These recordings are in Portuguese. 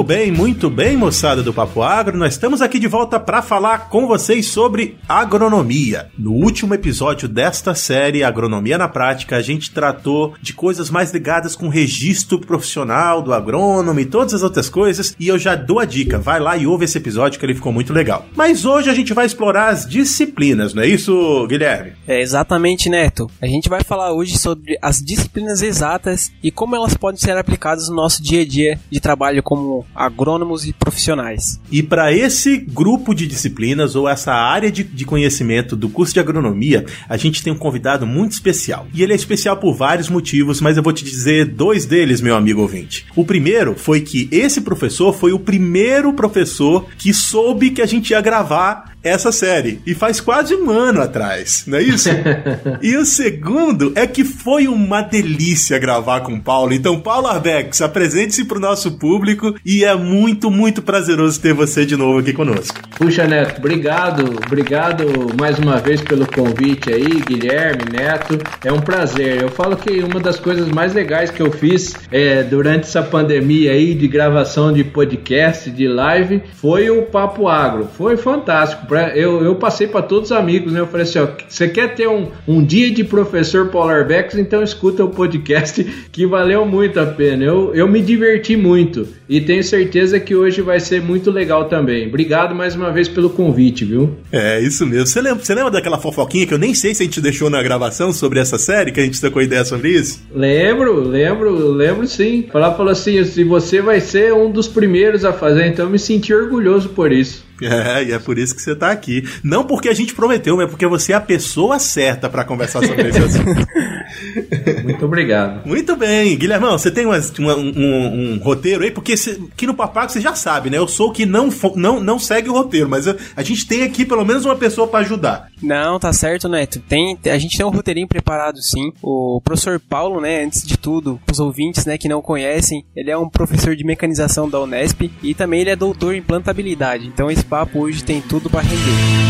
Muito bem, muito bem, moçada do Papo Agro. Nós estamos aqui de volta para falar com vocês sobre agronomia. No último episódio desta série Agronomia na Prática, a gente tratou de coisas mais ligadas com registro profissional do agrônomo e todas as outras coisas, e eu já dou a dica, vai lá e ouve esse episódio que ele ficou muito legal. Mas hoje a gente vai explorar as disciplinas, não é isso, Guilherme? É exatamente, Neto. A gente vai falar hoje sobre as disciplinas exatas e como elas podem ser aplicadas no nosso dia a dia de trabalho como agrônomos e profissionais. E para esse grupo de disciplinas ou essa área de, de conhecimento do curso de agronomia, a gente tem um convidado muito especial. E ele é especial por vários motivos, mas eu vou te dizer dois deles, meu amigo ouvinte. O primeiro foi que esse professor foi o primeiro professor que soube que a gente ia gravar essa série. E faz quase um ano atrás, não é isso? e o segundo é que foi uma delícia gravar com o Paulo. Então, Paulo Arbex, apresente-se para o nosso público e é muito, muito prazeroso ter você de novo aqui conosco. Puxa, Neto, obrigado, obrigado mais uma vez pelo convite aí, Guilherme, Neto. É um prazer. Eu falo que uma das coisas mais legais que eu fiz é, durante essa pandemia aí de gravação de podcast, de live, foi o Papo Agro. Foi fantástico eu, eu passei para todos os amigos, né? Eu falei assim: ó, você quer ter um, um dia de professor Polar Becks, então escuta o podcast que valeu muito a pena. Eu, eu me diverti muito e tenho certeza que hoje vai ser muito legal também. Obrigado mais uma vez pelo convite, viu? É, isso mesmo. Você lembra, você lembra daquela fofoquinha que eu nem sei se a gente deixou na gravação sobre essa série, que a gente trocou ideia sobre isso? Lembro, lembro, lembro sim. Falar falou assim: se você vai ser um dos primeiros a fazer, então eu me senti orgulhoso por isso. É, e é por isso que você tá aqui. Não porque a gente prometeu, mas porque você é a pessoa certa para conversar sobre esse assunto. Muito obrigado. Muito bem. Guilhermão, você tem uma, uma, um, um, roteiro aí? Porque você, aqui no Papaco você já sabe, né? Eu sou o que não, não, não segue o roteiro, mas eu, a gente tem aqui pelo menos uma pessoa para ajudar. Não, tá certo, Neto. Tem, a gente tem um roteirinho preparado, sim. O professor Paulo, né, antes de tudo, os ouvintes, né, que não conhecem, ele é um professor de mecanização da Unesp e também ele é doutor em plantabilidade. Então esse papo hoje tem tudo para render.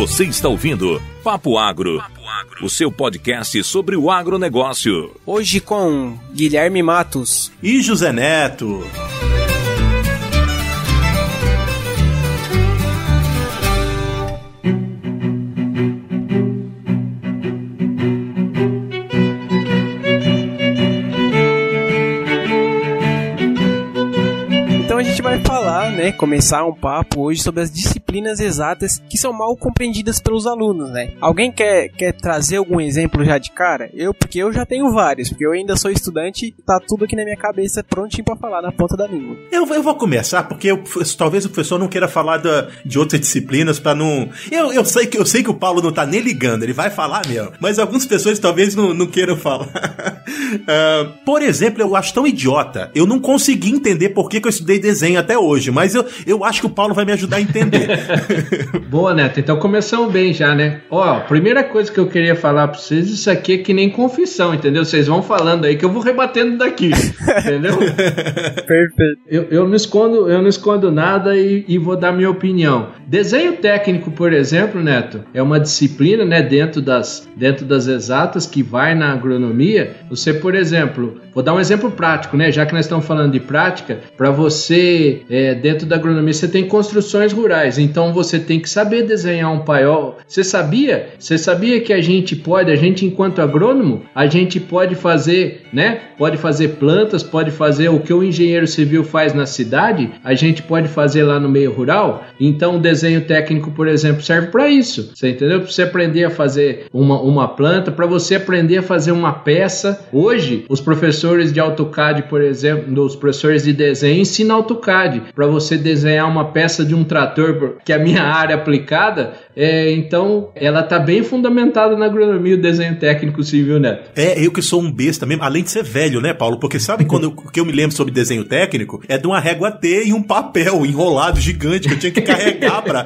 Você está ouvindo Papo Agro, o seu podcast sobre o agronegócio. Hoje com Guilherme Matos e José Neto. Né, começar um papo hoje sobre as disciplinas exatas que são mal compreendidas pelos alunos, né? Alguém quer, quer trazer algum exemplo já de cara? Eu, porque eu já tenho vários, porque eu ainda sou estudante tá tudo aqui na minha cabeça prontinho para falar na ponta da língua. Eu, eu vou começar porque eu, talvez o professor não queira falar da, de outras disciplinas para não. Eu, eu, sei que, eu sei que o Paulo não tá nem ligando, ele vai falar mesmo, mas alguns pessoas talvez não, não queiram falar. uh, por exemplo, eu acho tão idiota, eu não consegui entender por que, que eu estudei desenho até hoje, mas mas eu, eu acho que o Paulo vai me ajudar a entender. Boa, Neto. Então começamos bem já, né? Ó, primeira coisa que eu queria falar pra vocês, isso aqui é que nem confissão, entendeu? Vocês vão falando aí que eu vou rebatendo daqui, entendeu? Perfeito. Eu, eu, não escondo, eu não escondo nada e, e vou dar minha opinião. Desenho técnico, por exemplo, Neto, é uma disciplina, né, dentro das, dentro das exatas que vai na agronomia. Você, por exemplo, vou dar um exemplo prático, né? Já que nós estamos falando de prática, para você, é, dentro dentro da agronomia você tem construções rurais, então você tem que saber desenhar um paiol. Você sabia? Você sabia que a gente pode, a gente enquanto agrônomo, a gente pode fazer, né? Pode fazer plantas, pode fazer o que o engenheiro civil faz na cidade, a gente pode fazer lá no meio rural. Então o desenho técnico, por exemplo, serve para isso. Você entendeu? Para você aprender a fazer uma, uma planta, para você aprender a fazer uma peça. Hoje, os professores de AutoCAD, por exemplo, os professores de desenho ensinam AutoCAD para você você desenhar uma peça de um trator, que é a minha área aplicada, é, então ela tá bem fundamentada na agronomia, o desenho técnico civil, né? É, eu que sou um besta mesmo, além de ser velho, né, Paulo? Porque sabe quando eu, que eu me lembro sobre desenho técnico? É de uma régua T e um papel enrolado gigante que eu tinha que carregar pra,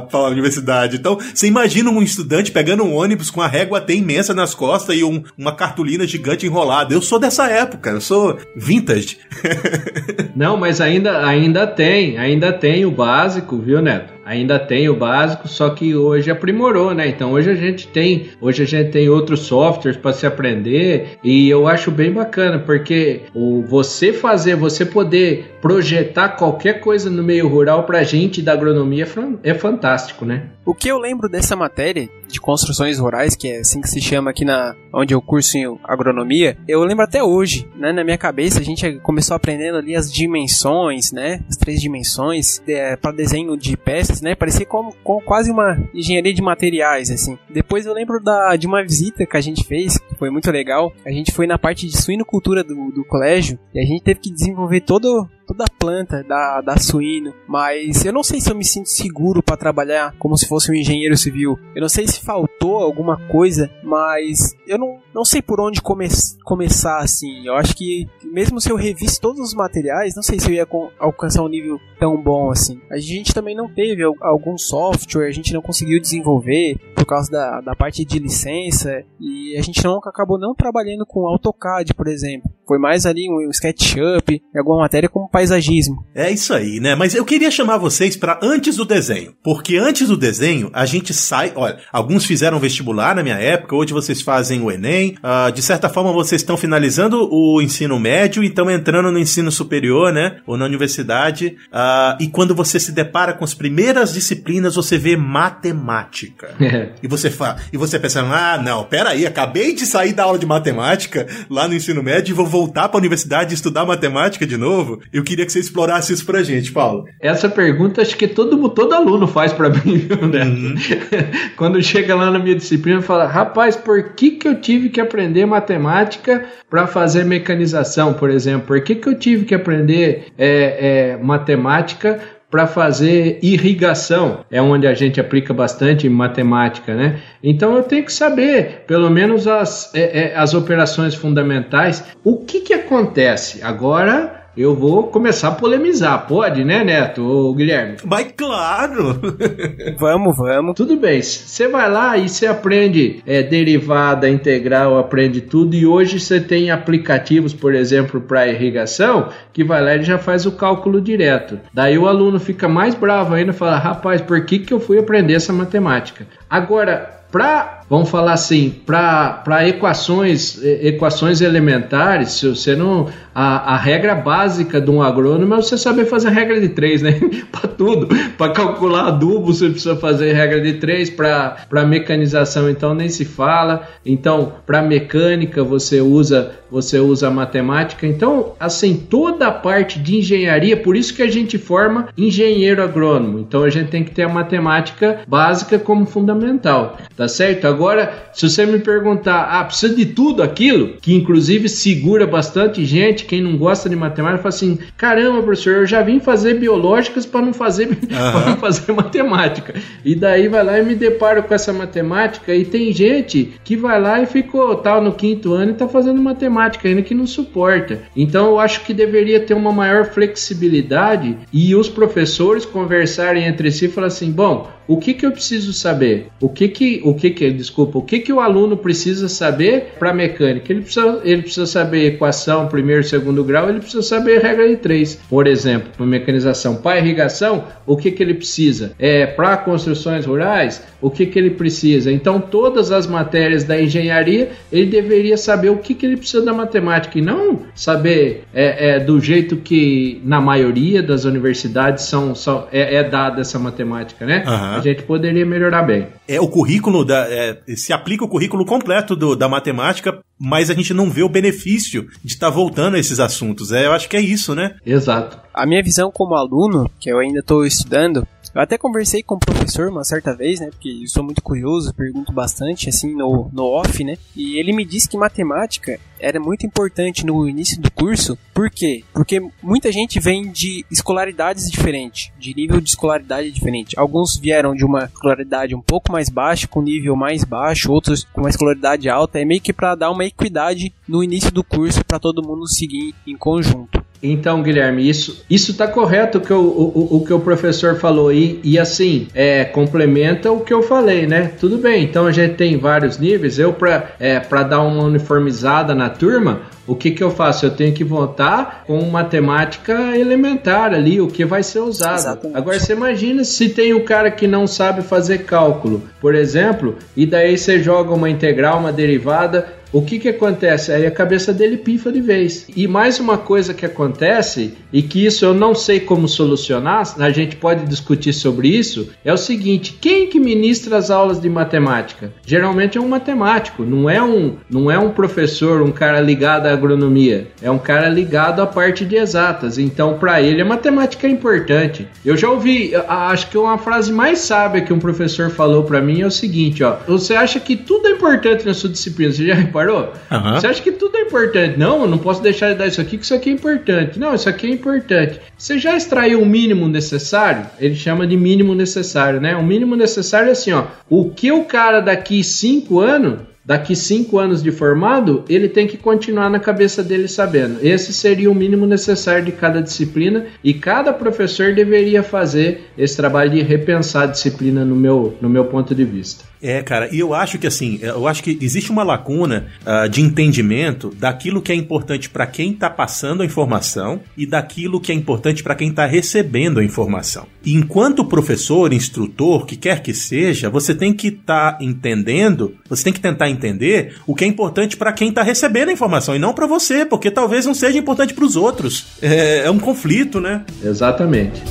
pra universidade. Então, você imagina um estudante pegando um ônibus com a régua T imensa nas costas e um, uma cartolina gigante enrolado. Eu sou dessa época, eu sou vintage. Não, mas ainda, ainda tem, ainda tem o básico, viu, Neto? Ainda tem o básico, só que hoje aprimorou, né? Então hoje a gente tem, hoje a gente tem outros softwares para se aprender e eu acho bem bacana porque o você fazer, você poder projetar qualquer coisa no meio rural para gente da agronomia é, é fantástico, né? O que eu lembro dessa matéria de construções rurais, que é assim que se chama aqui na onde eu curso em agronomia, eu lembro até hoje, né, na minha cabeça a gente começou aprendendo ali as dimensões, né, as três dimensões é, para desenho de peças, né, parecia como, como, quase uma engenharia de materiais, assim. Depois eu lembro da, de uma visita que a gente fez, que foi muito legal. A gente foi na parte de suinocultura do, do colégio e a gente teve que desenvolver todo toda a planta da, da suíno, mas eu não sei se eu me sinto seguro para trabalhar como se fosse um engenheiro civil. Eu não sei se faltou alguma coisa, mas eu não, não sei por onde come começar assim. Eu acho que mesmo se eu revisse todos os materiais, não sei se eu ia alcançar um nível tão bom assim. A gente também não teve algum software, a gente não conseguiu desenvolver por causa da, da parte de licença e a gente não acabou não trabalhando com AutoCAD, por exemplo. Foi mais ali um SketchUp, alguma matéria como paisagismo. É isso aí, né? Mas eu queria chamar vocês para antes do desenho, porque antes do desenho a gente sai. Olha, alguns fizeram vestibular na minha época, hoje vocês fazem o Enem. Uh, de certa forma vocês estão finalizando o ensino médio e estão entrando no ensino superior, né? Ou na universidade. Uh, e quando você se depara com as primeiras disciplinas, você vê matemática. e você fala, e você pensa, ah, não, peraí, acabei de sair da aula de matemática lá no ensino médio e vou voltar para a universidade e estudar matemática de novo? Eu queria que você explorasse isso pra gente, Paulo. Essa pergunta acho que todo, todo aluno faz para mim, viu, Neto? Uhum. Quando chega lá na minha disciplina, fala: rapaz, por que, que eu tive que aprender matemática para fazer mecanização, por exemplo? Por que, que eu tive que aprender é, é, matemática para fazer irrigação, é onde a gente aplica bastante matemática, né? Então eu tenho que saber, pelo menos as, é, é, as operações fundamentais. O que, que acontece? Agora eu vou começar a polemizar. Pode, né, Neto ou Guilherme? Mas claro! vamos, vamos. Tudo bem. Você vai lá e você aprende é, derivada, integral, aprende tudo. E hoje você tem aplicativos, por exemplo, para irrigação, que vai lá e já faz o cálculo direto. Daí o aluno fica mais bravo ainda e fala: rapaz, por que, que eu fui aprender essa matemática? Agora, para, vamos falar assim, para equações, equações elementares, se você não. A, a regra básica de um agrônomo é você saber fazer regra de três, né? para tudo. Para calcular adubo, você precisa fazer regra de três. Para mecanização, então, nem se fala. Então, para mecânica, você usa você usa matemática. Então, assim, toda a parte de engenharia, por isso que a gente forma engenheiro agrônomo. Então, a gente tem que ter a matemática básica como fundamental, tá certo? Agora, se você me perguntar, ah, precisa de tudo aquilo, que inclusive segura bastante gente, quem não gosta de matemática, fala assim: caramba, professor, eu já vim fazer biológicas para não fazer uhum. não fazer matemática. E daí vai lá e me deparo com essa matemática e tem gente que vai lá e ficou tal no quinto ano e tá fazendo matemática matemática ainda que não suporta. Então eu acho que deveria ter uma maior flexibilidade e os professores conversarem entre si e falar assim, bom, o que, que eu preciso saber? O que que, o que que, desculpa, o que que o aluno precisa saber para mecânica? Ele precisa, ele precisa saber equação, primeiro, segundo grau, ele precisa saber regra de três, por exemplo, para mecanização. Para irrigação, o que que ele precisa? É, para construções rurais, o que que ele precisa? Então, todas as matérias da engenharia, ele deveria saber o que que ele precisa da matemática e não saber é, é do jeito que na maioria das universidades são, são é, é dada essa matemática, né? Uhum a gente poderia melhorar bem. É o currículo da. É, se aplica o currículo completo do, da matemática, mas a gente não vê o benefício de estar tá voltando a esses assuntos. É, eu acho que é isso, né? Exato. A minha visão como aluno, que eu ainda estou estudando, eu até conversei com o professor uma certa vez, né? Porque eu sou muito curioso, pergunto bastante, assim, no, no off, né? E ele me disse que matemática era muito importante no início do curso. Por quê? Porque muita gente vem de escolaridades diferentes, de nível de escolaridade diferente. Alguns vieram de uma escolaridade um pouco mais baixa, com nível mais baixo, outros com uma escolaridade alta. É meio que para dar uma equidade no início do curso para todo mundo seguir em conjunto. Então, Guilherme, isso isso está correto o que o, o, o, que o professor falou e, e assim é, complementa o que eu falei, né? Tudo bem. Então a gente tem vários níveis. Eu para é, para dar uma uniformizada na turma, o que, que eu faço? Eu tenho que votar com matemática elementar ali, o que vai ser usado. Exatamente. Agora você imagina se tem um cara que não sabe fazer cálculo, por exemplo, e daí você joga uma integral, uma derivada, o que que acontece? Aí a cabeça dele pifa de vez. E mais uma coisa que acontece, e que isso eu não sei como solucionar, a gente pode discutir sobre isso, é o seguinte: quem que ministra as aulas de matemática? Geralmente é um matemático, não é um, não é um professor, um cara ligado à agronomia, é um cara ligado à parte de exatas. Então, para ele, a matemática é importante. Eu já ouvi, acho que uma frase mais sábia que um professor falou para mim é o seguinte: ó, você acha que tudo é importante na sua disciplina? Você já? Uhum. Você acha que tudo é importante? Não, eu não posso deixar de dar isso aqui, que isso aqui é importante. Não, isso aqui é importante. Você já extraiu o mínimo necessário? Ele chama de mínimo necessário, né? O mínimo necessário é assim, ó. O que o cara daqui cinco anos daqui cinco anos de formado, ele tem que continuar na cabeça dele sabendo. Esse seria o mínimo necessário de cada disciplina e cada professor deveria fazer esse trabalho de repensar a disciplina no meu, no meu ponto de vista. É, cara, e eu acho que assim, eu acho que existe uma lacuna uh, de entendimento daquilo que é importante para quem está passando a informação e daquilo que é importante para quem está recebendo a informação. E enquanto professor, instrutor, que quer que seja, você tem que estar tá entendendo, você tem que tentar entender o que é importante para quem está recebendo a informação e não para você, porque talvez não seja importante para os outros. É, é um conflito, né? Exatamente.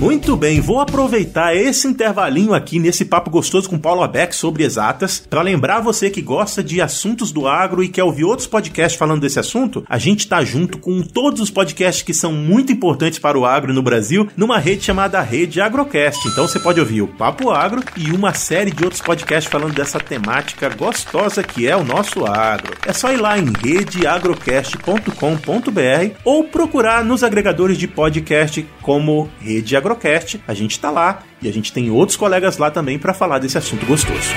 Muito bem, vou aproveitar esse intervalinho aqui nesse papo gostoso com Paulo Abeck sobre exatas para lembrar você que gosta de assuntos do agro e quer ouvir outros podcasts falando desse assunto. A gente tá junto com todos os podcasts que são muito importantes para o agro no Brasil numa rede chamada Rede Agrocast. Então você pode ouvir o Papo Agro e uma série de outros podcasts falando dessa temática gostosa que é o nosso agro. É só ir lá em redeagrocast.com.br ou procurar nos agregadores de podcast como Rede Agrocast A gente está lá e a gente tem outros colegas lá também para falar desse assunto gostoso.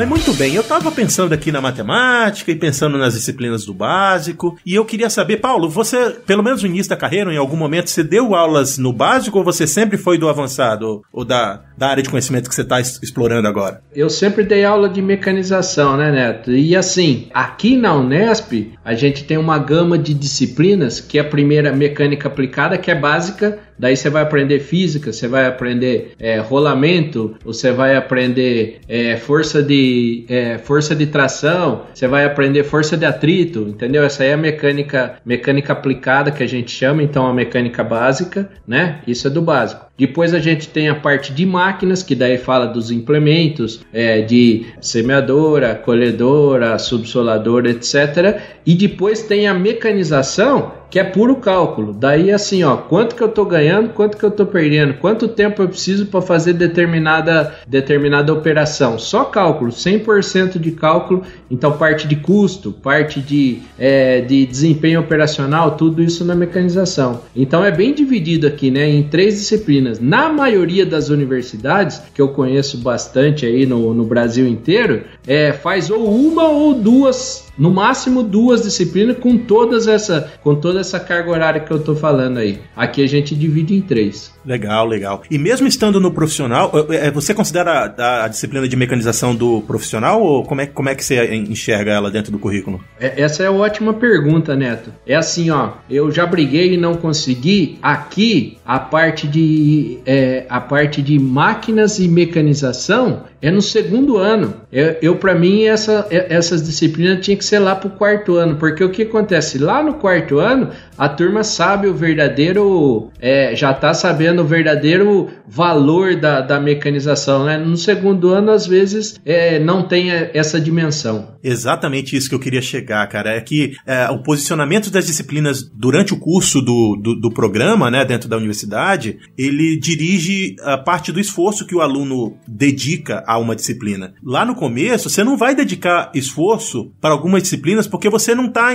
Mas muito bem, eu estava pensando aqui na matemática e pensando nas disciplinas do básico, e eu queria saber, Paulo, você, pelo menos no início da carreira, em algum momento, você deu aulas no básico ou você sempre foi do avançado ou da, da área de conhecimento que você está explorando agora? Eu sempre dei aula de mecanização, né, Neto? E assim, aqui na Unesp, a gente tem uma gama de disciplinas, que é a primeira mecânica aplicada, que é básica, Daí você vai aprender física, você vai aprender é, rolamento, você vai aprender é, força, de, é, força de tração, você vai aprender força de atrito, entendeu? Essa aí é a mecânica, mecânica aplicada que a gente chama, então a mecânica básica, né? Isso é do básico. Depois a gente tem a parte de máquinas, que daí fala dos implementos, é, de semeadora, colhedora, subsoladora, etc. E depois tem a mecanização, que é puro cálculo. Daí assim, ó, quanto que eu estou ganhando, quanto que eu estou perdendo, quanto tempo eu preciso para fazer determinada determinada operação. Só cálculo, 100% de cálculo. Então parte de custo, parte de, é, de desempenho operacional, tudo isso na mecanização. Então é bem dividido aqui, né, em três disciplinas Na maioria das universidades, que eu conheço bastante aí no, no Brasil inteiro, é, faz ou uma ou duas no máximo duas disciplinas com todas essa com toda essa carga horária que eu tô falando aí. Aqui a gente divide em três. Legal, legal. E mesmo estando no profissional, é, é, você considera a, a disciplina de mecanização do profissional ou como é, como é que você enxerga ela dentro do currículo? É, essa é uma ótima pergunta, Neto. É assim, ó, eu já briguei e não consegui. Aqui a parte de é, a parte de máquinas e mecanização é no segundo ano. Eu, eu para mim, essa, essas disciplinas tinha que ser lá para o quarto ano, porque o que acontece? Lá no quarto ano, a turma sabe o verdadeiro, é, já está sabendo o verdadeiro valor da, da mecanização, né? No segundo ano, às vezes, é, não tem essa dimensão. Exatamente isso que eu queria chegar, cara. É que é, o posicionamento das disciplinas durante o curso do, do, do, programa, né, dentro da universidade, ele dirige a parte do esforço que o aluno dedica a uma disciplina. Lá no começo, você não vai dedicar esforço para algumas disciplinas porque você não está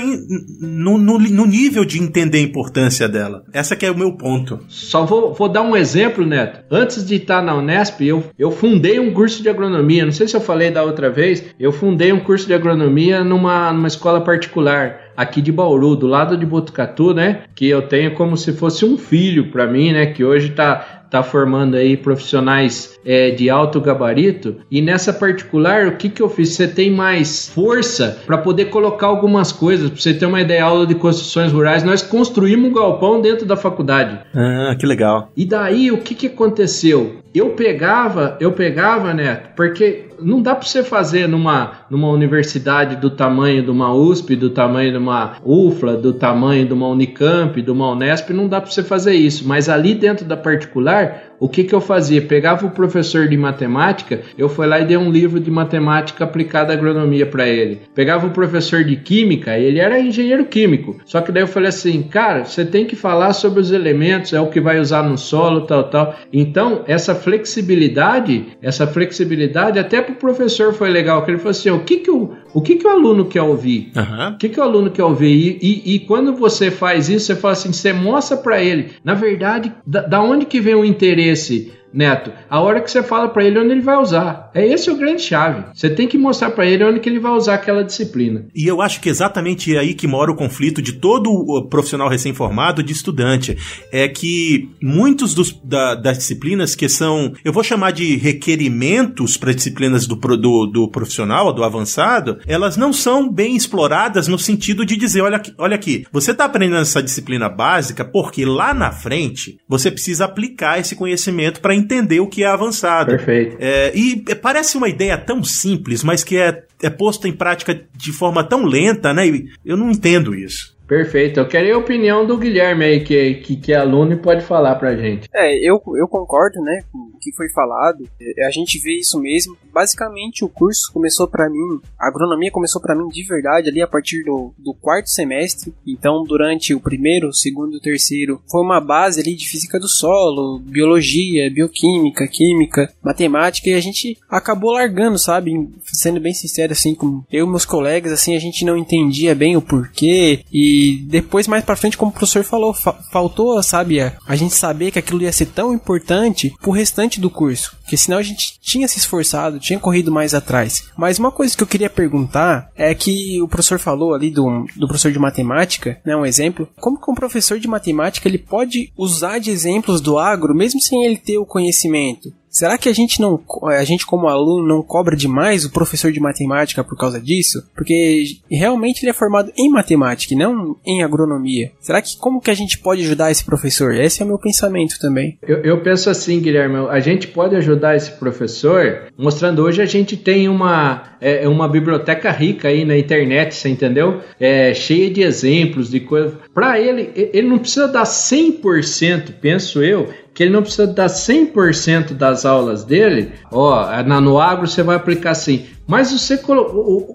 no, no, no, nível de entender a importância dela. Essa que é o meu ponto. Só vou, vou dar um exemplo, Neto. Antes de estar na Unesp, eu, eu fundei um curso de agronomia. Não sei se eu falei da outra vez. Eu fundei um curso de agronomia numa, numa escola particular aqui de Bauru, do lado de Botucatu, né? Que eu tenho como se fosse um filho para mim, né? Que hoje tá está formando aí profissionais é, de alto gabarito. E nessa particular, o que, que eu fiz? Você tem mais força para poder colocar algumas coisas. Para você ter uma ideia, aula de construções rurais, nós construímos um galpão dentro da faculdade. Ah, que legal. E daí, o que, que aconteceu? Eu pegava, eu pegava, Neto, porque não dá para você fazer numa, numa universidade do tamanho de uma USP, do tamanho de uma UFLA, do tamanho de uma Unicamp, de uma Unesp, não dá para você fazer isso. Mas ali dentro da particular, o que, que eu fazia? Pegava o professor de matemática, eu fui lá e dei um livro de matemática aplicada à agronomia para ele. Pegava o professor de química, ele era engenheiro químico. Só que daí eu falei assim, cara, você tem que falar sobre os elementos, é o que vai usar no solo, tal, tal. Então, essa flexibilidade, essa flexibilidade até para o professor foi legal, que ele falou assim, o que que o, o que que o aluno quer ouvir? Uhum. O que que o aluno quer ouvir? E, e, e, quando você faz isso, você fala assim, você mostra para ele, na verdade, da, da onde que vem o interesse esse Neto, a hora que você fala para ele onde ele vai usar. É esse o grande chave. Você tem que mostrar para ele onde que ele vai usar aquela disciplina. E eu acho que exatamente aí que mora o conflito de todo o profissional recém-formado de estudante. É que muitos dos, da, das disciplinas que são, eu vou chamar de requerimentos para disciplinas do, do, do profissional, do avançado, elas não são bem exploradas no sentido de dizer, olha, olha aqui, você está aprendendo essa disciplina básica porque lá na frente você precisa aplicar esse conhecimento para entender o que é avançado. Perfeito. É, e parece uma ideia tão simples, mas que é, é posta em prática de forma tão lenta, né? Eu não entendo isso. Perfeito. Eu queria a opinião do Guilherme aí, que, que, que é aluno e pode falar pra gente. É, eu, eu concordo, né, com o que foi falado. É, a gente vê isso mesmo. Basicamente, o curso começou para mim, a agronomia começou para mim de verdade ali a partir do, do quarto semestre. Então, durante o primeiro, segundo terceiro, foi uma base ali de física do solo, biologia, bioquímica, química, matemática, e a gente acabou largando, sabe? Sendo bem sincero, assim, com eu e meus colegas, assim, a gente não entendia bem o porquê e e depois, mais pra frente, como o professor falou, fa faltou, sabe, a gente saber que aquilo ia ser tão importante pro restante do curso. Porque senão a gente tinha se esforçado, tinha corrido mais atrás. Mas uma coisa que eu queria perguntar é que o professor falou ali do, do professor de matemática, né, um exemplo. Como que um professor de matemática ele pode usar de exemplos do agro mesmo sem ele ter o conhecimento? Será que a gente não, a gente como aluno não cobra demais o professor de matemática por causa disso? Porque realmente ele é formado em matemática e não em agronomia. Será que como que a gente pode ajudar esse professor? Esse é o meu pensamento também. Eu, eu penso assim, Guilherme, a gente pode ajudar esse professor mostrando hoje a gente tem uma, é, uma biblioteca rica aí na internet, você entendeu? É, cheia de exemplos, de coisas. Para ele, ele não precisa dar 100%, penso eu, que ele não precisa dar 100% das aulas dele, ó, na, no agro você vai aplicar assim, mas você,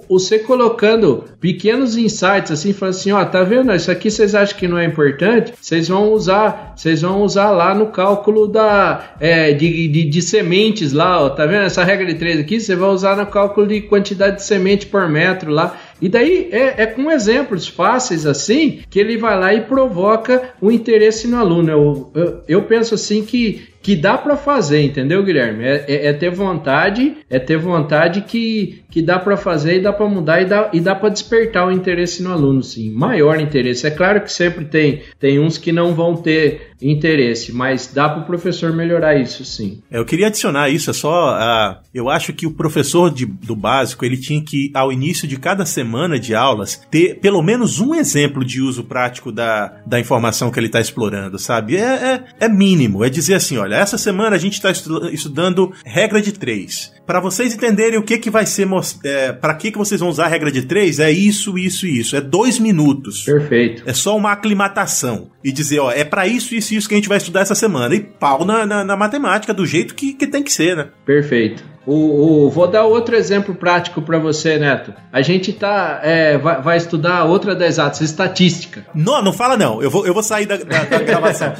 você colocando pequenos insights assim, falando assim, ó, tá vendo? Isso aqui vocês acham que não é importante? Vocês vão usar, vocês vão usar lá no cálculo da é, de, de, de, sementes lá, ó, tá vendo? Essa regra de 3 aqui, você vai usar no cálculo de quantidade de semente por metro lá. E daí é, é, com exemplos fáceis assim que ele vai lá e provoca o interesse no aluno. Eu, eu, eu penso assim que que dá para fazer, entendeu, Guilherme? É, é, é, ter vontade, é ter vontade que, que dá para fazer e dá para mudar e dá, e dá para despertar o interesse no aluno, sim. Maior interesse. É claro que sempre tem, tem uns que não vão ter interesse, mas dá para o professor melhorar isso, sim. É, eu queria adicionar isso, é só. Uh, eu acho que o professor de, do básico ele tinha que, ao início de cada semana de aulas, ter pelo menos um exemplo de uso prático da, da informação que ele está explorando, sabe? É, é, é mínimo, é dizer assim: olha, essa semana a gente está estudando regra de três. Para vocês entenderem o que, que vai ser, é, para que, que vocês vão usar a regra de três, é isso, isso e isso. É dois minutos. Perfeito. É só uma aclimatação. E dizer, ó, é para isso, isso e isso que a gente vai estudar essa semana. E pau na, na, na matemática, do jeito que, que tem que ser, né? Perfeito. O, o, vou dar outro exemplo prático para você, Neto. A gente tá, é, vai, vai, estudar outra das exatas, estatística. Não, não fala não. Eu vou, eu vou sair da, da, da gravação.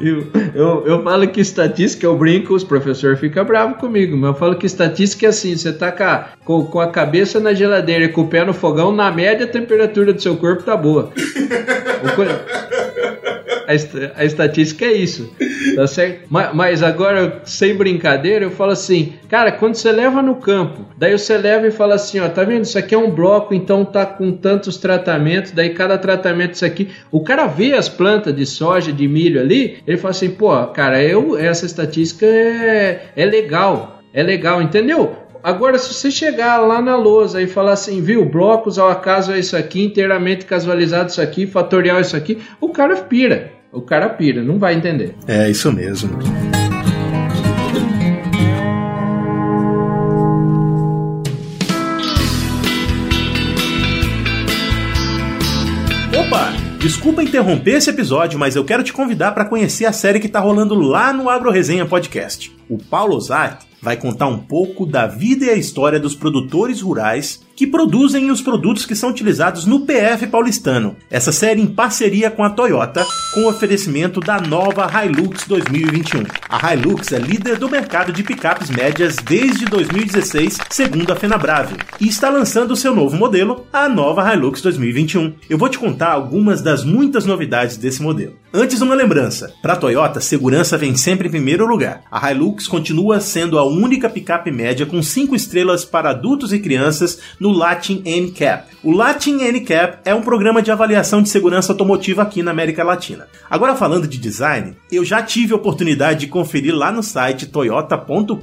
eu, eu, eu, falo que estatística, eu brinco, os professores ficam bravos comigo, mas eu falo que estatística é assim: você tá com, com a cabeça na geladeira e com o pé no fogão, na média a temperatura do seu corpo tá boa. a, a, estatística é isso. Tá certo? Mas, mas, agora, sem brincadeira, eu falo assim, cara, quando você leva no campo, daí você leva e fala assim, ó, tá vendo? Isso aqui é um bloco, então tá com tantos tratamentos, daí cada tratamento isso aqui. O cara vê as plantas de soja, de milho ali, ele fala assim, pô, cara, eu, essa estatística é, é legal. É legal, entendeu? Agora, se você chegar lá na lousa e falar assim, viu, blocos ao acaso é isso aqui, inteiramente casualizado isso aqui, fatorial isso aqui, o cara pira. O cara pira, não vai entender. É isso mesmo. Opa! Desculpa interromper esse episódio, mas eu quero te convidar para conhecer a série que está rolando lá no Agro Resenha Podcast. O Paulo Ozaki vai contar um pouco da vida e a história dos produtores rurais que produzem os produtos que são utilizados no PF paulistano. Essa série em parceria com a Toyota, com o oferecimento da nova Hilux 2021. A Hilux é líder do mercado de picapes médias desde 2016, segundo a Fenabrave, e está lançando seu novo modelo, a nova Hilux 2021. Eu vou te contar algumas das muitas novidades desse modelo. Antes, uma lembrança: para a Toyota, segurança vem sempre em primeiro lugar. A Hilux continua sendo a única picape média com 5 estrelas para adultos e crianças no Latin NCAP. O Latin NCAP é um programa de avaliação de segurança automotiva aqui na América Latina. Agora falando de design, eu já tive a oportunidade de conferir lá no site toyota.com.br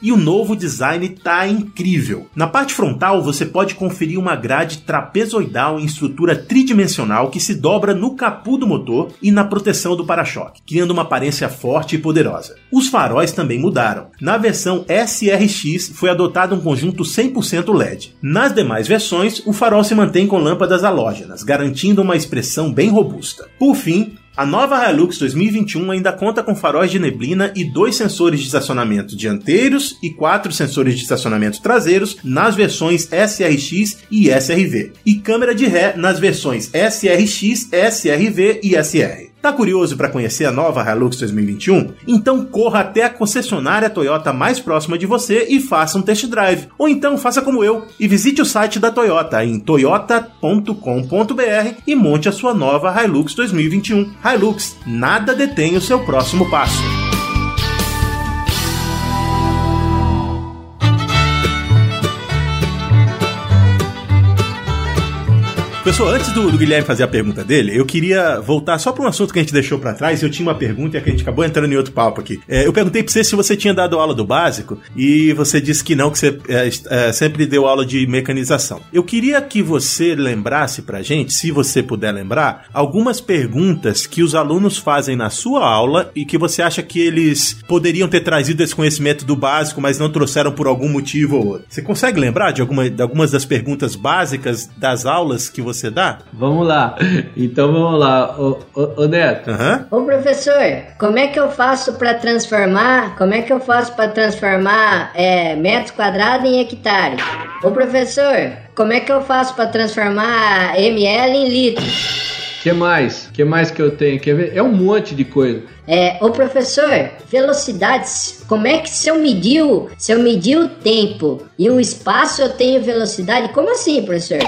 e o novo design tá incrível. Na parte frontal você pode conferir uma grade trapezoidal em estrutura tridimensional que se dobra no capu do motor e na proteção do para-choque, criando uma aparência forte e poderosa. Os faróis também mudaram. Na versão SRX foi adotado um conjunto 100% LED. Nas demais versões, o farol se mantém com lâmpadas halógenas, garantindo uma expressão bem robusta. Por fim, a nova Hilux 2021 ainda conta com faróis de neblina e dois sensores de estacionamento dianteiros e quatro sensores de estacionamento traseiros nas versões SRX e SRV, e câmera de ré nas versões SRX, SRV e SR. Tá curioso para conhecer a nova Hilux 2021? Então corra até a concessionária Toyota mais próxima de você e faça um test drive. Ou então faça como eu e visite o site da Toyota em toyota.com.br e monte a sua nova Hilux 2021. Hilux, nada detém o seu próximo passo. Pessoal, antes do, do, Guilherme fazer a pergunta dele, eu queria voltar só para um assunto que a gente deixou para trás. Eu tinha uma pergunta e a gente acabou entrando em outro papo aqui. É, eu perguntei para você se você tinha dado aula do básico e você disse que não, que você é, é, sempre deu aula de mecanização. Eu queria que você lembrasse para gente, se você puder lembrar, algumas perguntas que os alunos fazem na sua aula e que você acha que eles poderiam ter trazido esse conhecimento do básico, mas não trouxeram por algum motivo ou outro. Você consegue lembrar de, alguma, de algumas das perguntas básicas das aulas que você você dá? Vamos lá. Então vamos lá. Ô, ô, ô Neto. Uhum. Ô professor, como é que eu faço para transformar? Como é que eu faço para transformar é, metros quadrados em hectare? Ô professor, como é que eu faço para transformar ml em litros? que mais? Que mais que eu tenho? Quer ver? É um monte de coisa. É, ô professor, velocidades, como é que se eu medir, se eu medir o tempo e o espaço eu tenho velocidade? Como assim, professor?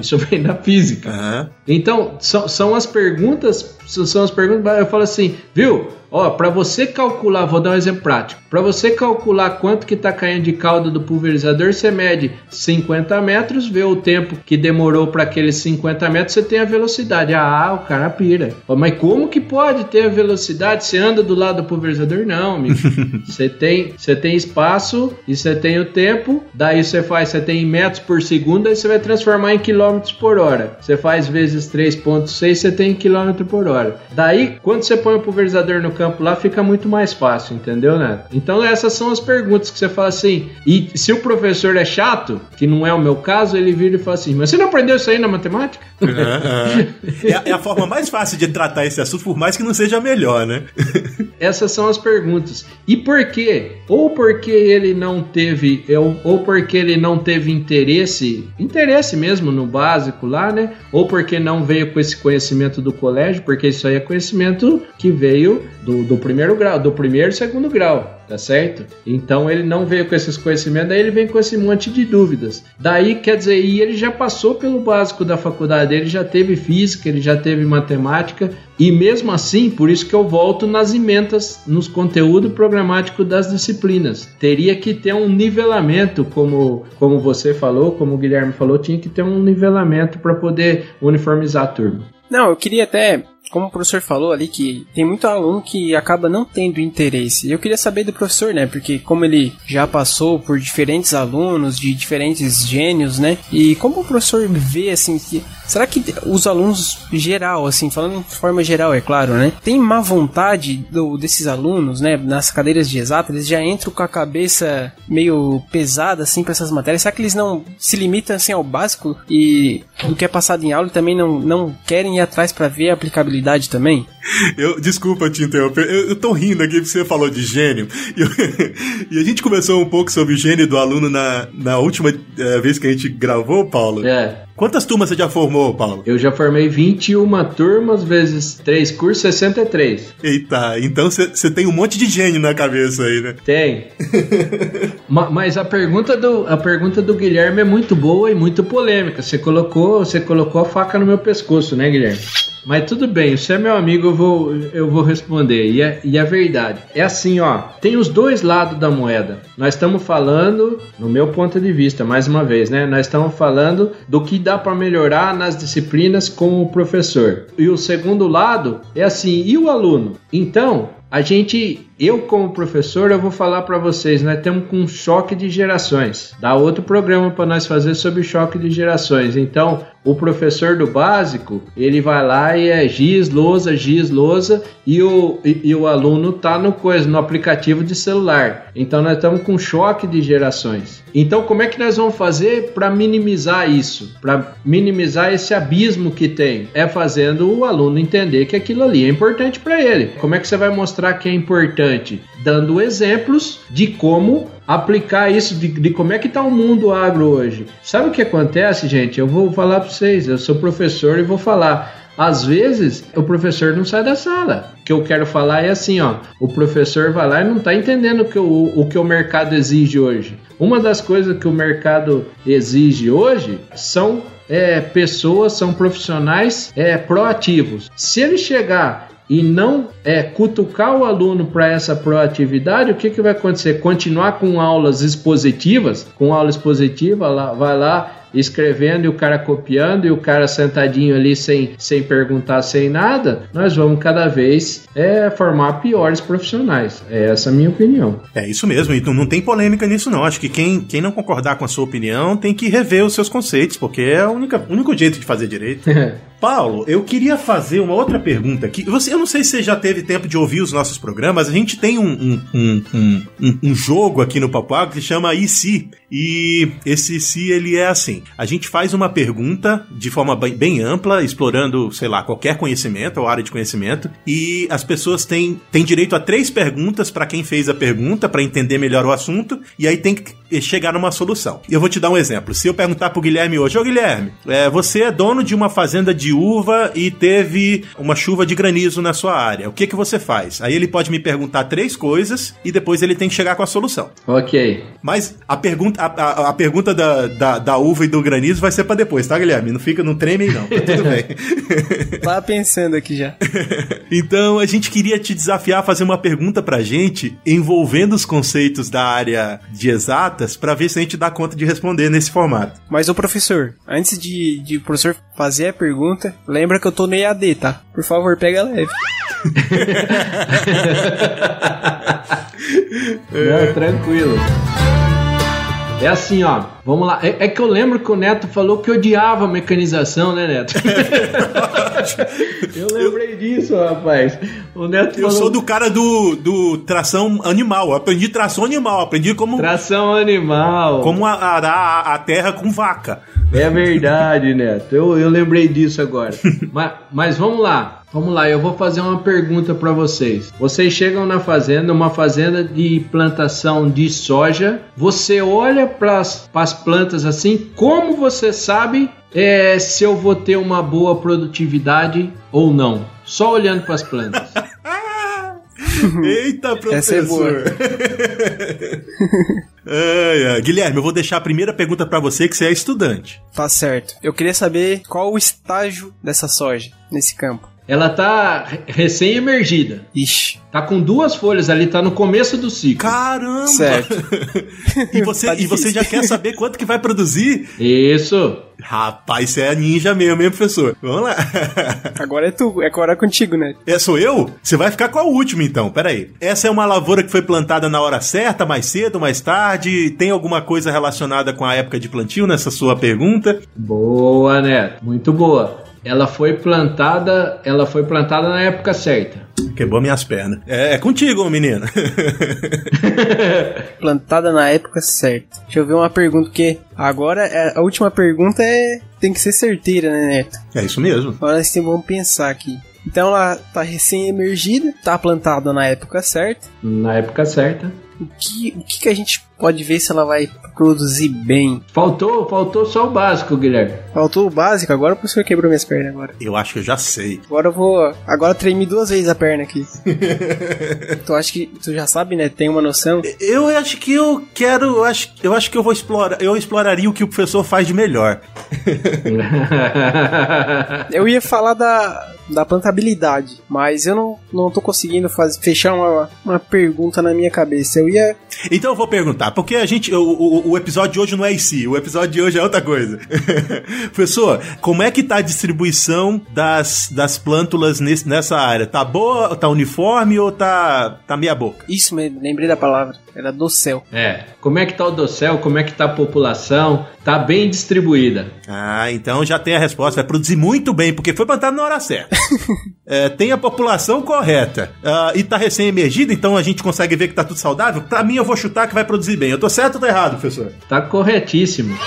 Isso vem da física. Então, são, são as perguntas, são as perguntas, eu falo assim, viu? Ó, para você calcular, vou dar um exemplo prático. Para você calcular quanto que tá caindo de calda do pulverizador, você mede 50 metros, vê o tempo que demorou para aqueles 50 metros, você tem a velocidade. Ah, o cara pira. Mas como que pode ter a velocidade? Você anda do lado do pulverizador? Não, amigo. você tem, você tem espaço e você tem o tempo. Daí você faz, você tem metros por segundo, aí você vai transformar em quilômetros por hora. Você faz vezes 3.6, você tem quilômetro por hora. Daí, quando você põe o pulverizador no campo lá fica muito mais fácil, entendeu, né? Então essas são as perguntas que você fala assim. E se o professor é chato, que não é o meu caso, ele vira e fala assim: Mas você não aprendeu isso aí na matemática? Uhum, uhum. É, é, a forma mais fácil de tratar esse assunto, por mais que não seja melhor, né? essas são as perguntas. E por quê? Ou porque ele não teve, ou porque ele não teve interesse, interesse mesmo no básico lá, né? Ou porque não veio com esse conhecimento do colégio, porque isso aí é conhecimento que veio do, do primeiro grau, do primeiro e segundo grau tá certo? Então ele não veio com esses conhecimentos, daí ele vem com esse monte de dúvidas. Daí, quer dizer, e ele já passou pelo básico da faculdade, ele já teve física, ele já teve matemática, e mesmo assim, por isso que eu volto nas emendas, nos conteúdos programáticos das disciplinas. Teria que ter um nivelamento, como, como você falou, como o Guilherme falou, tinha que ter um nivelamento para poder uniformizar a turma. Não, eu queria até como o professor falou ali, que tem muito aluno que acaba não tendo interesse. Eu queria saber do professor, né? Porque como ele já passou por diferentes alunos de diferentes gênios, né? E como o professor vê, assim, que será que os alunos geral, assim, falando de forma geral, é claro, né? Tem má vontade do, desses alunos, né? Nas cadeiras de exatas, eles já entram com a cabeça meio pesada, assim, para essas matérias. Será que eles não se limitam, assim, ao básico e do que é passado em aula e também não, não querem ir atrás para ver a aplicabilidade também? Eu, desculpa te interromper, eu, eu tô rindo aqui porque você falou de gênio. E, eu, e, a gente conversou um pouco sobre o gênio do aluno na, na última uh, vez que a gente gravou, Paulo. É. Quantas turmas você já formou, Paulo? Eu já formei 21 turmas vezes 3 cursos, 63. Eita, então você tem um monte de gênio na cabeça aí, né? Tem. Mas a pergunta, do, a pergunta do Guilherme é muito boa e muito polêmica. Você colocou, você colocou a faca no meu pescoço, né, Guilherme? Mas tudo bem, você é meu amigo, eu vou, eu vou responder. E é, e é verdade. É assim, ó. Tem os dois lados da moeda. Nós estamos falando, no meu ponto de vista, mais uma vez, né? Nós estamos falando do que dá para melhorar nas disciplinas com o professor. E o segundo lado é assim, e o aluno? Então, a gente, eu como professor, eu vou falar para vocês, nós temos um choque de gerações. Dá outro programa para nós fazer sobre choque de gerações. Então, o professor do básico, ele vai lá e é giz, lousa, giz, lousa, e o, e, e, o aluno tá no coisa, no aplicativo de celular. Então nós estamos com choque de gerações. Então como é que nós vamos fazer para minimizar isso? Para minimizar esse abismo que tem? É fazendo o aluno entender que aquilo ali é importante para ele. Como é que você vai mostrar que é importante? Dando exemplos de como aplicar isso de, de como é que está o mundo agro hoje. Sabe o que acontece, gente? Eu vou falar para vocês, eu sou professor e vou falar. Às vezes o professor não sai da sala. O que eu quero falar é assim, ó, o professor vai lá e não está entendendo o que o, o que o mercado exige hoje. Uma das coisas que o mercado exige hoje são é, pessoas, são profissionais é, proativos. Se ele chegar e não é, cutucar o aluno para essa proatividade, o que, que vai acontecer? Continuar com aulas expositivas, com aula expositiva, lá, vai lá escrevendo e o cara copiando e o cara sentadinho ali sem, sem perguntar, sem nada, nós vamos cada vez é, formar piores profissionais. É essa a minha opinião. É isso mesmo, e não tem polêmica nisso não. Acho que quem, quem não concordar com a sua opinião tem que rever os seus conceitos, porque é o único jeito de fazer direito. Paulo, eu queria fazer uma outra pergunta aqui. Você, eu não sei se você já teve tempo de ouvir os nossos programas. A gente tem um, um, um, um jogo aqui no Papuago que chama IC. E esse IC, ele é assim. A gente faz uma pergunta de forma bem, bem ampla, explorando, sei lá, qualquer conhecimento ou área de conhecimento. E as pessoas têm, têm direito a três perguntas para quem fez a pergunta, para entender melhor o assunto. E aí tem que chegar numa solução. Eu vou te dar um exemplo. Se eu perguntar pro Guilherme hoje, ô Guilherme, é, você é dono de uma fazenda de uva e teve uma chuva de granizo na sua área. O que que você faz? Aí ele pode me perguntar três coisas e depois ele tem que chegar com a solução. Ok. Mas a pergunta, a, a, a pergunta da, da, da, uva e do granizo vai ser para depois, tá, Guilherme? Não fica, não treme não. Tá tudo bem. Tava pensando aqui já. então a gente queria te desafiar a fazer uma pergunta pra gente envolvendo os conceitos da área de exatas para ver se a gente dá conta de responder nesse formato. Mas o professor, antes de, de o professor fazer a pergunta, lembra que eu tô no EAD, tá? Por favor, pega leve. Não, tranquilo. É assim, ó. Vamos lá. É, é, que eu lembro que o Neto falou que odiava mecanização, né, Neto? eu lembrei disso, rapaz. O Neto Eu falou... sou do cara do, do tração animal. Eu aprendi tração animal. Aprendi como. Tração animal. Como arar a terra com vaca. É verdade, Neto. Eu, eu lembrei disso agora. mas, mas vamos lá. Vamos lá, eu vou fazer uma pergunta para vocês. Vocês chegam na fazenda, uma fazenda de plantação de soja. Você olha para as plantas assim, como você sabe é, se eu vou ter uma boa produtividade ou não? Só olhando para as plantas. Eita, professor! É ai. Guilherme, eu vou deixar a primeira pergunta para você, que você é estudante. Tá certo. Eu queria saber qual o estágio dessa soja nesse campo. Ela tá recém-emergida. Ixi. Tá com duas folhas ali, tá no começo do ciclo. Caramba! Certo. e, você, tá e você já quer saber quanto que vai produzir? Isso. Rapaz, você é ninja mesmo, hein, professor? Vamos lá. Agora é tu, é agora é contigo, né? É, sou eu? Você vai ficar com a última, então. Pera aí. Essa é uma lavoura que foi plantada na hora certa, mais cedo, mais tarde? Tem alguma coisa relacionada com a época de plantio nessa sua pergunta? Boa, Neto. Muito boa ela foi plantada, ela foi plantada na época certa. Quebrou minhas pernas. É, é contigo, menina. plantada na época certa. Deixa eu ver uma pergunta que agora é, a última pergunta é tem que ser certeira, né, Neto? É isso mesmo. Agora nós vamos pensar aqui. Então ela tá recém-emergida, tá plantada na época certa. Na época certa. O que, o que, que a gente pode ver se ela vai produzir bem. Faltou, faltou só o básico, Guilherme. Faltou o básico, agora o professor quebrou minhas pernas agora. Eu acho que eu já sei. Agora eu vou. Agora tremi duas vezes a perna aqui. tu acha que. Tu já sabe, né? Tem uma noção? Eu acho que eu quero. Eu acho, eu acho que eu vou explorar. Eu exploraria o que o professor faz de melhor. eu ia falar da, da plantabilidade, mas eu não, não tô conseguindo fazer, fechar uma, uma pergunta na minha cabeça. Eu ia. Então eu vou perguntar, porque a gente. O, o, o episódio de hoje não é IC, o episódio de hoje é outra coisa. Professor, como é que tá a distribuição das, das plântulas nesse, nessa área? Tá boa, tá uniforme ou tá, tá meia boca? Isso mesmo, lembrei da palavra. Era do céu. É. Como é que tá o do céu? Como é que tá a população? Tá bem distribuída. Ah, então já tem a resposta. Vai produzir muito bem, porque foi plantado na hora certa. é, tem a população correta. Uh, e tá recém-emergida, então a gente consegue ver que tá tudo saudável. Pra mim, eu vou chutar que vai produzir bem. Eu tô certo ou tô errado, professor? Tá corretíssimo.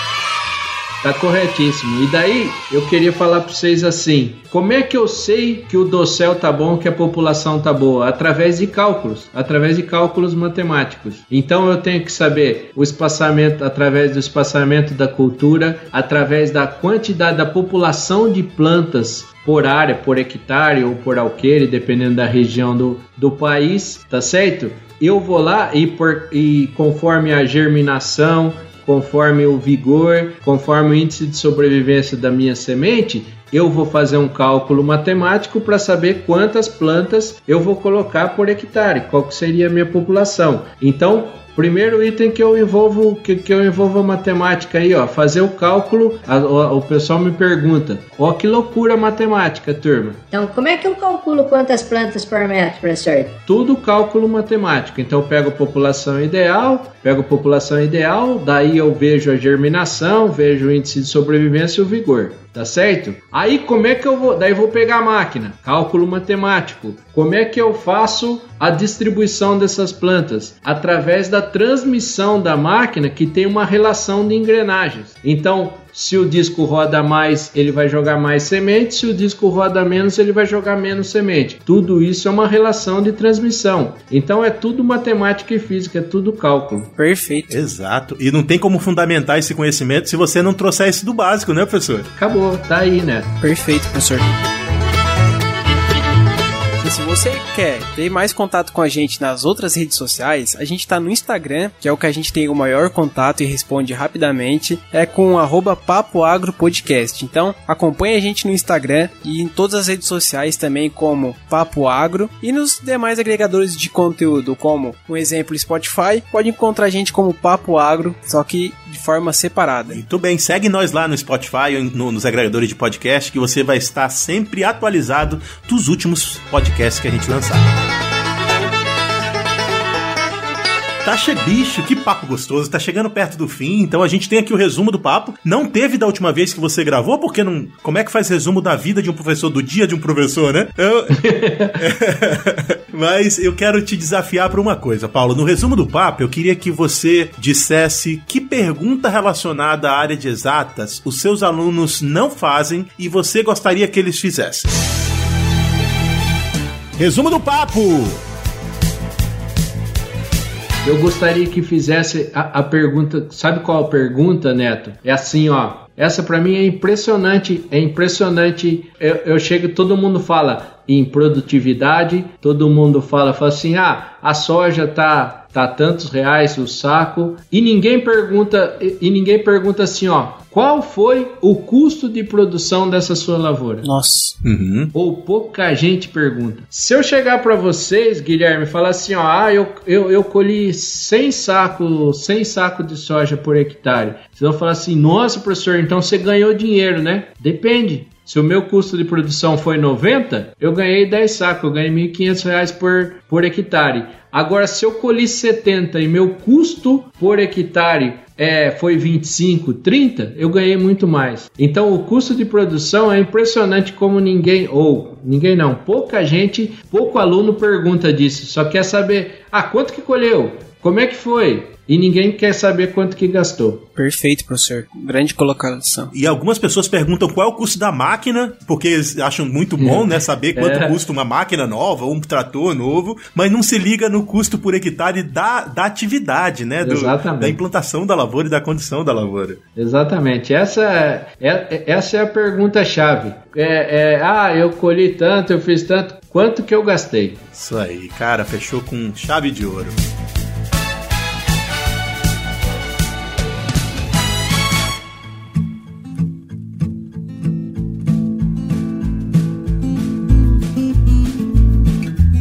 Tá corretíssimo. E daí eu queria falar para vocês assim: como é que eu sei que o dossel tá bom, que a população tá boa? Através de cálculos, através de cálculos matemáticos. Então eu tenho que saber o espaçamento através do espaçamento da cultura, através da quantidade da população de plantas por área, por hectare ou por alqueire, dependendo da região do, do país, tá certo? Eu vou lá e, por, e conforme a germinação, conforme o vigor, conforme o índice de sobrevivência da minha semente, eu vou fazer um cálculo matemático para saber quantas plantas eu vou colocar por hectare, qual seria a minha população. Então, Primeiro item que eu envolvo que, que eu envolvo a matemática aí, ó, fazer o cálculo. A, o, o, pessoal me pergunta, ó, que loucura matemática, turma. Então, como é que eu calculo quantas plantas por metro, professor? Tudo cálculo matemático. Então, eu pego a população ideal, pego a população ideal, daí eu vejo a germinação, vejo o índice de sobrevivência e o vigor tá certo? Aí como é que eu vou? Daí eu vou pegar a máquina, cálculo matemático. Como é que eu faço a distribuição dessas plantas? Através da transmissão da máquina que tem uma relação de engrenagens. Então, se o disco roda mais, ele vai jogar mais semente. Se o disco roda menos, ele vai jogar menos semente. Tudo isso é uma relação de transmissão. Então é tudo matemática e física, é tudo cálculo. Perfeito. Exato. E não tem como fundamentar esse conhecimento se você não trouxer isso do básico, né, professor? Acabou, tá aí, né? Perfeito, professor você quer ter mais contato com a gente nas outras redes sociais, a gente está no Instagram, que é o que a gente tem o maior contato e responde rapidamente, é com @papoagropodcast. Então, acompanhe a gente no Instagram e em todas as redes sociais também como Papo Agro e nos demais agregadores de conteúdo, como um exemplo Spotify, pode encontrar a gente como Papo Agro, só que de forma separada. Muito bem, segue nós lá no Spotify ou no, nos agregadores de podcast que você vai estar sempre atualizado dos últimos podcasts que a gente lançar. Tá che... bicho, que papo gostoso. Tá chegando perto do fim, então a gente tem aqui o resumo do papo. Não teve da última vez que você gravou, porque não. Como é que faz resumo da vida de um professor, do dia de um professor, né? Eu... Mas eu quero te desafiar para uma coisa, Paulo. No resumo do papo, eu queria que você dissesse que pergunta relacionada à área de exatas os seus alunos não fazem e você gostaria que eles fizessem. Resumo do papo! Eu gostaria que fizesse a, a, pergunta. Sabe qual a pergunta, Neto? É assim, ó. Essa para mim é impressionante. É impressionante. Eu, eu chego, todo mundo fala em produtividade, todo mundo fala, fala assim: ah, a soja tá tá tantos reais o saco e ninguém pergunta e, ninguém pergunta assim, ó, qual foi o custo de produção dessa sua lavoura? Nossa. Uhum. Ou pouca gente pergunta. Se eu chegar para vocês, Guilherme, falar assim, ó, ah, eu, eu, eu colhi 100 sacos, 100 sacos de soja por hectare. Vocês vão falar assim, nossa, professor, então você ganhou dinheiro, né? Depende. Se o meu custo de produção foi 90, eu ganhei 10 sacos, eu ganhei R$ 1.500 por, por hectare. Agora, se eu colhi 70 e meu custo por hectare é, foi 25, 30, eu ganhei muito mais. Então, o custo de produção é impressionante como ninguém, ou ninguém não, pouca gente, pouco aluno pergunta disso. Só quer saber, ah, quanto que colheu? Como é que foi? e ninguém quer saber quanto que gastou. Perfeito, professor. Grande colocação. E algumas pessoas perguntam qual é o custo da máquina, porque eles acham muito bom, né, saber quanto é. custa uma máquina nova ou um trator novo, mas não se liga no custo por hectare da, da atividade, né, do, Exatamente. da implantação da lavoura e da condição da lavoura. Exatamente. Essa é, é essa é a pergunta chave. É, é, ah, eu colhi tanto, eu fiz tanto, quanto que eu gastei? Isso aí, cara, fechou com chave de ouro.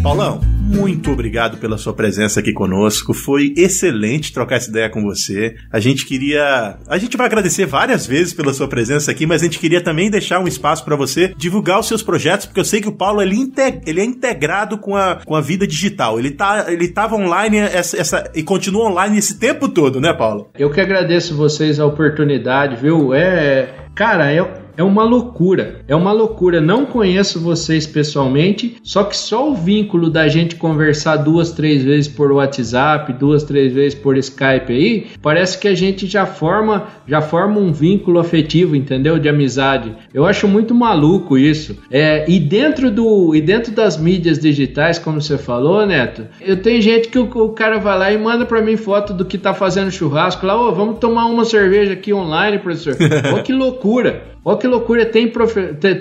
Paulão, muito obrigado pela sua presença aqui conosco. Foi excelente trocar essa ideia com você. A gente queria. A gente vai agradecer várias vezes pela sua presença aqui, mas a gente queria também deixar um espaço para você divulgar os seus projetos, porque eu sei que o Paulo ele, integ... ele é integrado com a, com a vida digital. Ele tá ele online essa, essa, e continua online esse tempo todo, né, Paulo? Eu que agradeço vocês a oportunidade, viu? É. Cara, eu, é uma loucura. É uma loucura. Não conheço vocês pessoalmente, só que só o vínculo da gente conversar duas, três vezes por WhatsApp, duas, três vezes por Skype aí, parece que a gente já forma, já forma um vínculo afetivo, entendeu? De amizade. Eu acho muito maluco isso. É, e dentro do e dentro das mídias digitais, como você falou, Neto, eu tenho gente que o, o cara vai lá e manda para mim foto do que tá fazendo churrasco lá, ô, oh, vamos tomar uma cerveja aqui online, professor. Olha que loucura. Olha que loucura, tem,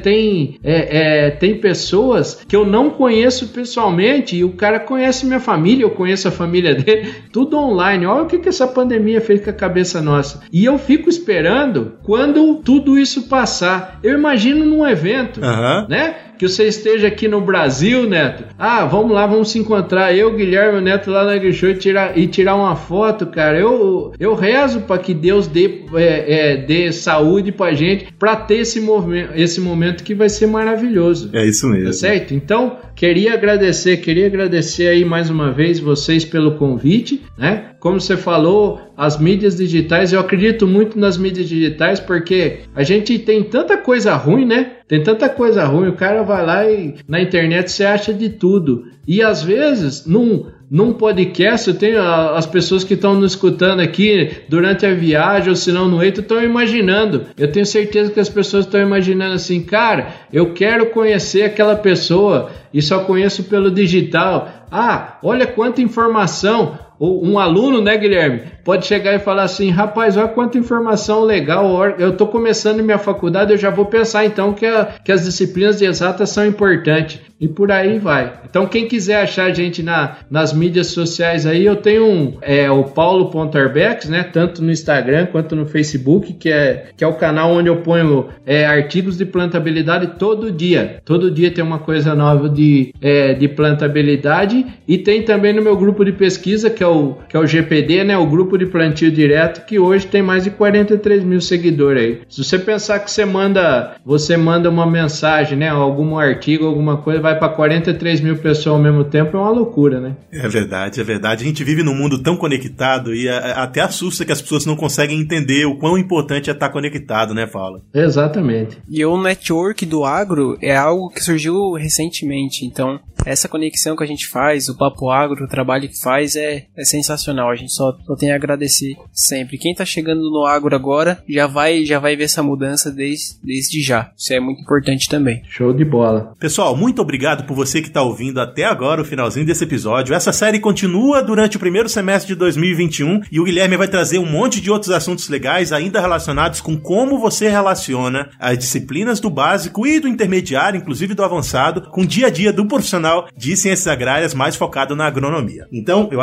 tem, é, é, tem pessoas que eu não conheço pessoalmente e o cara conhece minha família, eu conheço a família dele, tudo online. Olha o que, que essa pandemia fez com a cabeça nossa. E eu fico esperando quando tudo isso passar. Eu imagino num evento, uhum. né? Que você esteja aqui no Brasil, Neto. Ah, vamos lá, vamos se encontrar. Eu, Guilherme, o Neto lá na Agrishow e tirar, e tirar uma foto, cara. Eu, eu rezo para que Deus dê, é, é, dê saúde pra gente para ter esse, movimento, esse momento que vai ser maravilhoso. É isso mesmo. Tá certo? Então, queria agradecer, queria agradecer aí mais uma vez vocês pelo convite, né? Como você falou, as mídias digitais, eu acredito muito nas mídias digitais porque a gente tem tanta coisa ruim, né? Tem tanta coisa ruim, o cara vai lá e na internet você acha de tudo. E às vezes, num, num podcast, eu tenho as pessoas que estão nos escutando aqui durante a viagem ou se não no eito, estão imaginando. Eu tenho certeza que as pessoas estão imaginando assim, cara, eu quero conhecer aquela pessoa e só conheço pelo digital. Ah, olha quanta informação um aluno, né, Guilherme, pode chegar e falar assim: rapaz, olha quanta informação legal. Eu estou começando minha faculdade, eu já vou pensar então que, a, que as disciplinas de exatas são importantes. E por aí vai. Então, quem quiser achar a gente na, nas mídias sociais aí, eu tenho um, é, o Paulo.arbex, né? Tanto no Instagram quanto no Facebook, que é, que é o canal onde eu ponho é, artigos de plantabilidade todo dia. Todo dia tem uma coisa nova de, é, de plantabilidade. E tem também no meu grupo de pesquisa, que é o, que é o GPD, né? O Grupo de Plantio Direto, que hoje tem mais de 43 mil seguidores aí. Se você pensar que você manda, você manda uma mensagem, né? Algum artigo, alguma coisa, vai para 43 mil pessoas ao mesmo tempo, é uma loucura, né? É verdade, é verdade. A gente vive num mundo tão conectado e até assusta que as pessoas não conseguem entender o quão importante é estar conectado, né, Paula? Exatamente. E o network do agro é algo que surgiu recentemente, então essa conexão que a gente faz, o Papo Agro, o trabalho que faz é, é sensacional. A gente só, só tem a agradecer sempre. Quem está chegando no agro agora já vai já vai ver essa mudança desde, desde já. Isso é muito importante também. Show de bola. Pessoal, muito obrigado por você que está ouvindo até agora o finalzinho desse episódio. Essa série continua durante o primeiro semestre de 2021 e o Guilherme vai trazer um monte de outros assuntos legais ainda relacionados com como você relaciona as disciplinas do básico e do intermediário, inclusive do avançado, com o dia a dia do profissional de Ciências Agrárias mais focado na agronomia. Então, eu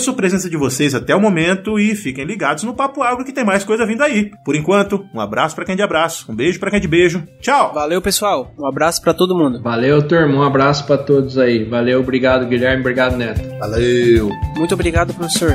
agradeço a presença de vocês até o momento e fiquem ligados no Papo Agro que tem mais coisa vindo aí. Por enquanto, um abraço para quem é de abraço, um beijo para quem é de beijo. Tchau! Valeu, pessoal. Um abraço para todo mundo. Valeu, turma. Um abraço para todos aí. Valeu, obrigado, Guilherme. Obrigado, Neto. Valeu. Muito obrigado, professor.